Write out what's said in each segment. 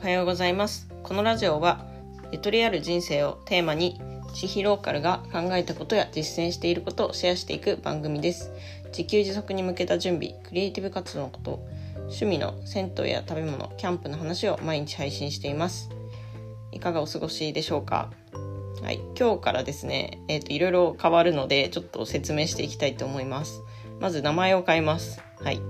おはようございますこのラジオはゆとりある人生をテーマに地域ローカルが考えたことや実践していることをシェアしていく番組です自給自足に向けた準備クリエイティブ活動のこと趣味の銭湯や食べ物キャンプの話を毎日配信していますいかがお過ごしでしょうか？はい、今日からですね、えっ、ー、と、いろいろ変わるので、ちょっと説明していきたいと思います。まず名前を変えます。はい。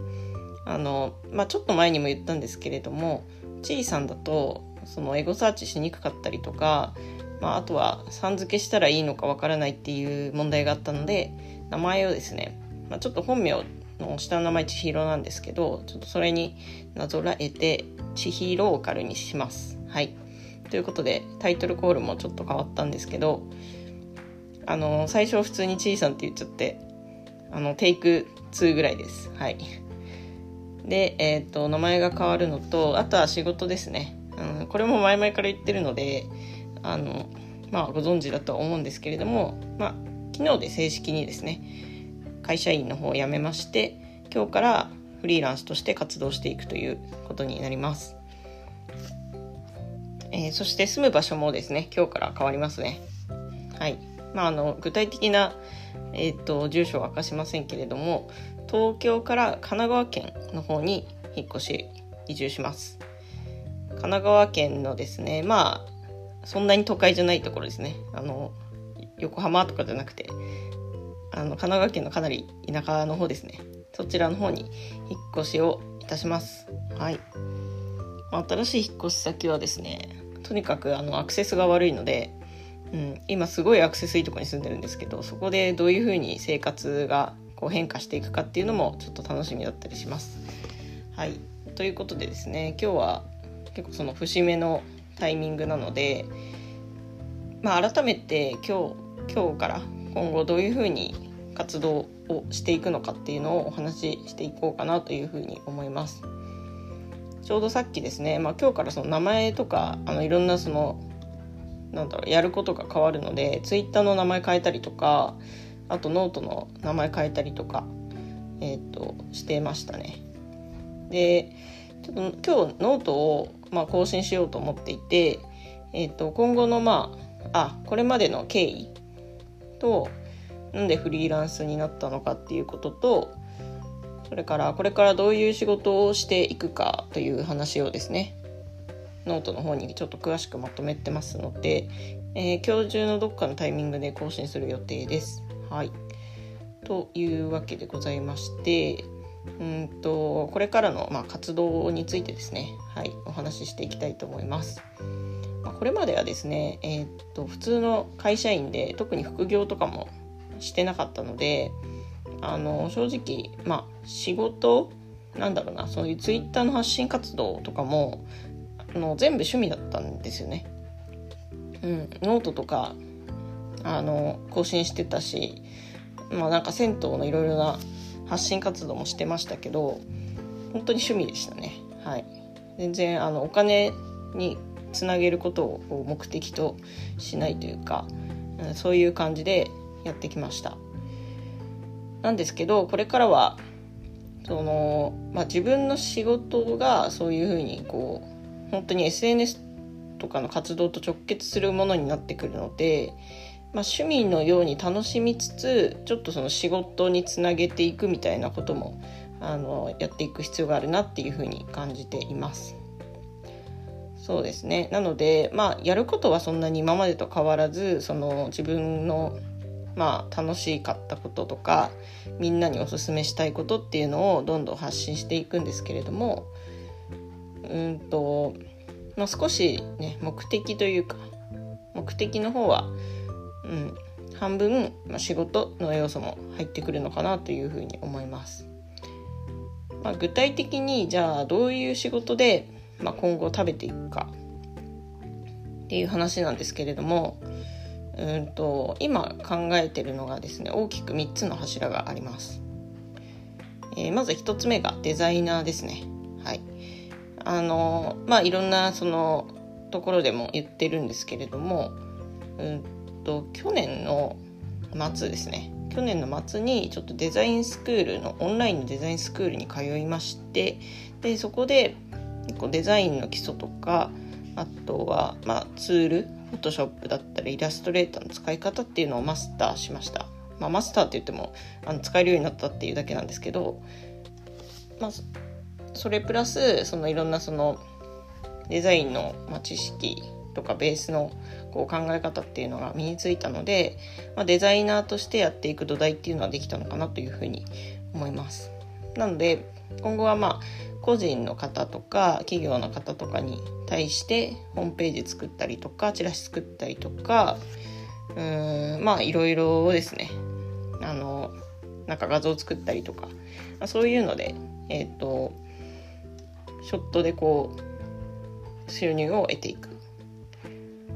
あの、まあ、ちょっと前にも言ったんですけれども、ちいさんだと、そのエゴサーチしにくかったりとか、まあ、あとはさん付けしたらいいのかわからないっていう問題があったので、名前をですね、まあ、ちょっと本名の下の名前千尋なんですけど、ちょっとそれになぞらえて、千尋ローカルにします。はい。ということで、タイトルコールもちょっと変わったんですけど、あの、最初普通にちいさんって言っちゃって、あの、テイク2ぐらいです。はい。で、え、ー、と、名前が変わるのと、あとは仕事ですね。うん、これも前々から言ってるので、あの、まあ、ご存知だとは思うんですけれども、まあ、昨日で正式にですね、会社員の方を辞めまして、今日からフリーランスとして活動していくということになります。えー、そして住む場所もですね、今日から変わりますね。はい。まあ、あの、具体的な、えっ、ー、と、住所は明かしませんけれども、東京から神奈川県の方に引っ越し移住します。神奈川県のですねまあそんなに都会じゃないところですね。あの横浜とかじゃなくてあの神奈川県のかなり田舎の方ですね。そちらの方に引っ越しをいたします。はい。新しい引っ越し先はですねとにかくあのアクセスが悪いのでうん、今すごいアクセスいいとこに住んでるんですけどそこでどういうふうに生活がこう変化していくかっていうのもちょっと楽しみだったりします。はい、ということでですね今日は結構その節目のタイミングなので、まあ、改めて今日今日から今後どういうふうに活動をしていくのかっていうのをお話ししていこうかなというふうに思います。ちょうどさっきですね、まあ、今日からその名前とかあのいろんなそのなんだろうやることが変わるのでツイッターの名前変えたりとかあとノートの名前変えたりとか、え、ー、としてましたね。でちょっと今日ノートを、まあ、更新しようと思っていて、えっ、ー、と今後のまああこれまでの経緯となんでフリーランスになったのかっていうこととそれからこれからどういう仕事をしていくかという話をですねノートの方にちょっと詳しくまとめてますので、えー、今日中のどっかのタイミングで更新する予定です。はい。というわけでございまして、うんとこれからの、まあ、活動についてですね、はい、お話ししていきたいと思います。まあ、これまではですね、えー、っと普通の会社員で特に副業とかもしてなかったのであの正直、まあ、仕事なんだろうなそういうツイッターの発信活動とかもあの全部趣味だったんですよね。うん、ノートとかあの更新してたし、まあ、なんか銭湯のいろいろな発信活動もしてましたけど本当に趣味でしたね。はい、全然あのお金につなげることを目的としないというか、うん、そういう感じでやってきました。なんですけどこれからはその、まあ、自分の仕事がそういうふうにこう本当に SNS とかの活動と直結するものになってくるのでまあ、趣味のように楽しみつつちょっとその仕事につなげていくみたいなこともあのやっていく必要があるなっていうふうに感じています。そうですねなのでまあやることはそんなに今までと変わらずその自分のまあ楽しかったこととかみんなにおすすめしたいことっていうのをどんどん発信していくんですけれどもうんと、まあ、少しね目的というか目的の方は、半分、まあ、仕事の要素も入ってくるのかなというふうに思います。まあ、具体的にじゃあどういう仕事で、まあ、今後食べていくかっていう話なんですけれどもうんと今考えてるのがですね大きく3つの柱があります。えー、まず1つ目がデザイナーですね。はい。あのまあいろんなそのところでも言ってるんですけれども、うんと去年の末ですね去年の末にちょっとデザインスクールのオンラインのデザインスクールに通いましてでそこでこうデザインの基礎とかあとは、まあ、ツールフォトショップだったりイラストレーターの使い方っていうのをマスターしました。まあ、マスターって言ってもあの使えるようになったっていうだけなんですけど、まあ、それプラスそのいろんなそのデザインの、知識とかベースのこう考え方っていうのが身についたので、まあ、デザイナーとしてやっていく土台っていうのはできたのかなというふうに思います。なので今後はまあ個人の方とか企業の方とかに対してホームページ作ったりとかチラシ作ったりとかうーんまあいろいろですねあのなんか画像作ったりとか、まあ、そういうのでえっ、ー、とショットでこう収入を得ていく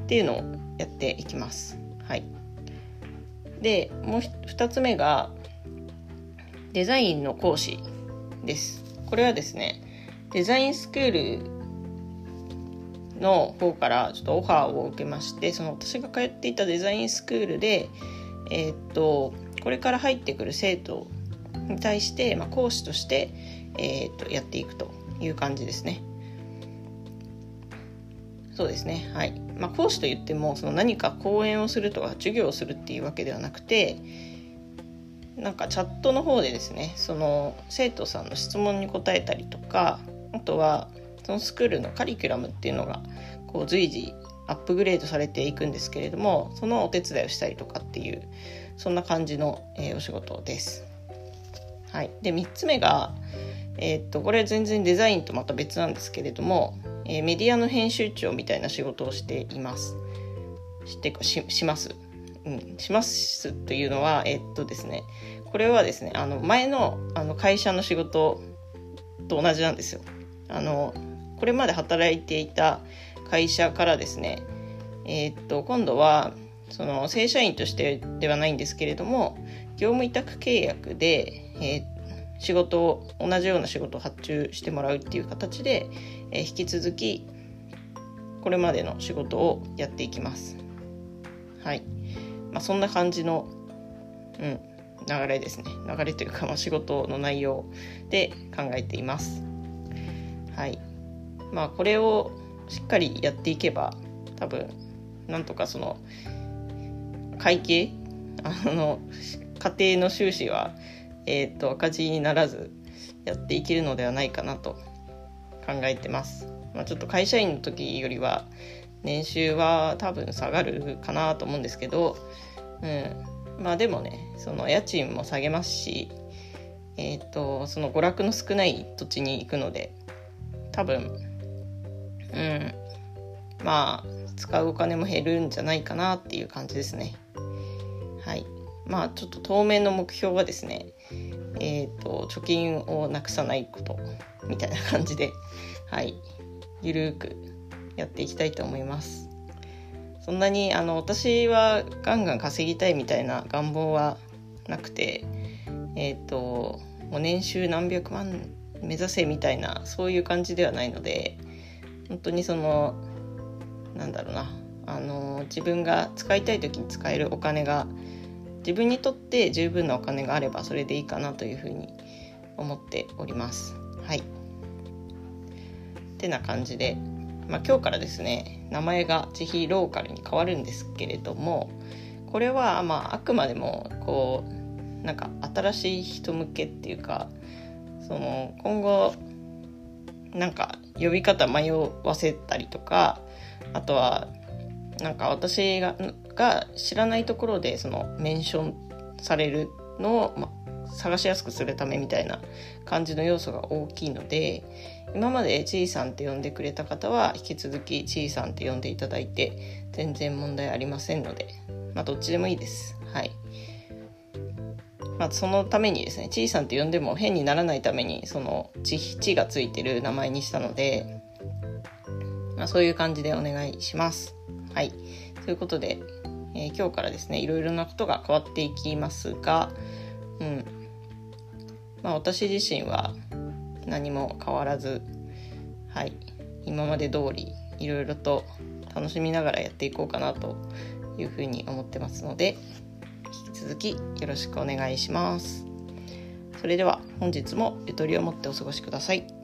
っていうのをやっていきます。はい、でもう2つ目がデザインの講師です。これはですねデザインスクールの方からちょっとオファーを受けましてその私が通っていたデザインスクールでえー、っとこれから入ってくる生徒に対して、まあ、講師として、えー、っとやっていくという感じですね。そうですね。はい。まあ、講師といっても、その何か講演をするとか授業をするっていうわけではなくて、なんかチャットの方でですね、その生徒さんの質問に答えたりとか、あとはそのスクールのカリキュラムっていうのがこう随時アップグレードされていくんですけれども、そのお手伝いをしたりとかっていう、そんな感じの、えー、お仕事です。はい。で、3つ目が、えー、っと、これ全然デザインとまた別なんですけれども、えー、メディアの編集長みたいな仕事をしています。してかしします。うん、しますというのは、えー、っとですね、これはですね、あの前のあの会社の仕事と同じなんですよ。あのこれまで働いていた会社からですね、えー、っと今度はその正社員としてではないんですけれども業務委託契約で、えー、仕事を同じような仕事を発注してもらうっていう形で、えー、引き続きこれまでの仕事をやっていきます。はい。まあ、そんな感じの、うん、流れですね。流れというか、まあ、仕事の内容で考えています。はい。まあ、これをしっかりやっていけば、多分、なんとかその、会計？あの、家庭の収支は、えっ、と、赤字にならず、やっていけるのではないかなと考えてます。まあ、ちょっと会社員の時よりは、年収は多分下がるかなと思うんですけど、うん。まあでもね、その家賃も下げますし、えっ、ー、と、その娯楽の少ない土地に行くので、多分、うん、まあ、使うお金も減るんじゃないかなっていう感じですね。はい。まあ、ちょっと当面の目標はですね、えっ、ー、と、貯金をなくさないことみたいな感じで、はい、ゆるーくやっていきたいと思います。そんなに、あの、私はガンガン稼ぎたいみたいな願望はなくて、えっ、ー、と、もう年収何百万目指せみたいなそういう感じではないので本当にそのなんだろうなあの自分が使いたい時に使えるお金が自分にとって十分なお金があればそれでいいかなというふうに思っております。はい。ってな感じで、まあ、今日からですね名前が自費ローカルに変わるんですけれどもこれはまああくまでもこうなんか新しい人向けっていうかその今後なんか呼び方迷わせたりとかあとはなんか私がが知らないところでそのメンションされるのを、ま、探しやすくするためみたいな感じの要素が大きいので今までちいさんって呼んでくれた方は引き続きちいさんって呼んでいただいて全然問題ありませんのでまあどっちでもいいです。はいまあ、そのためにですね、ちいさんって呼んでも変にならないために、その、ち、ちがついてる名前にしたので、まあ、そういう感じでお願いします。はい。ということで、えー、今日からですね、いろいろなことが変わっていきますが、うん。まあ、私自身は何も変わらず、はい。今まで通り、いろいろと楽しみながらやっていこうかなというふうに思ってますので引き、続きよろしくお願いします。それでは本日もゆとりを持ってお過ごしください。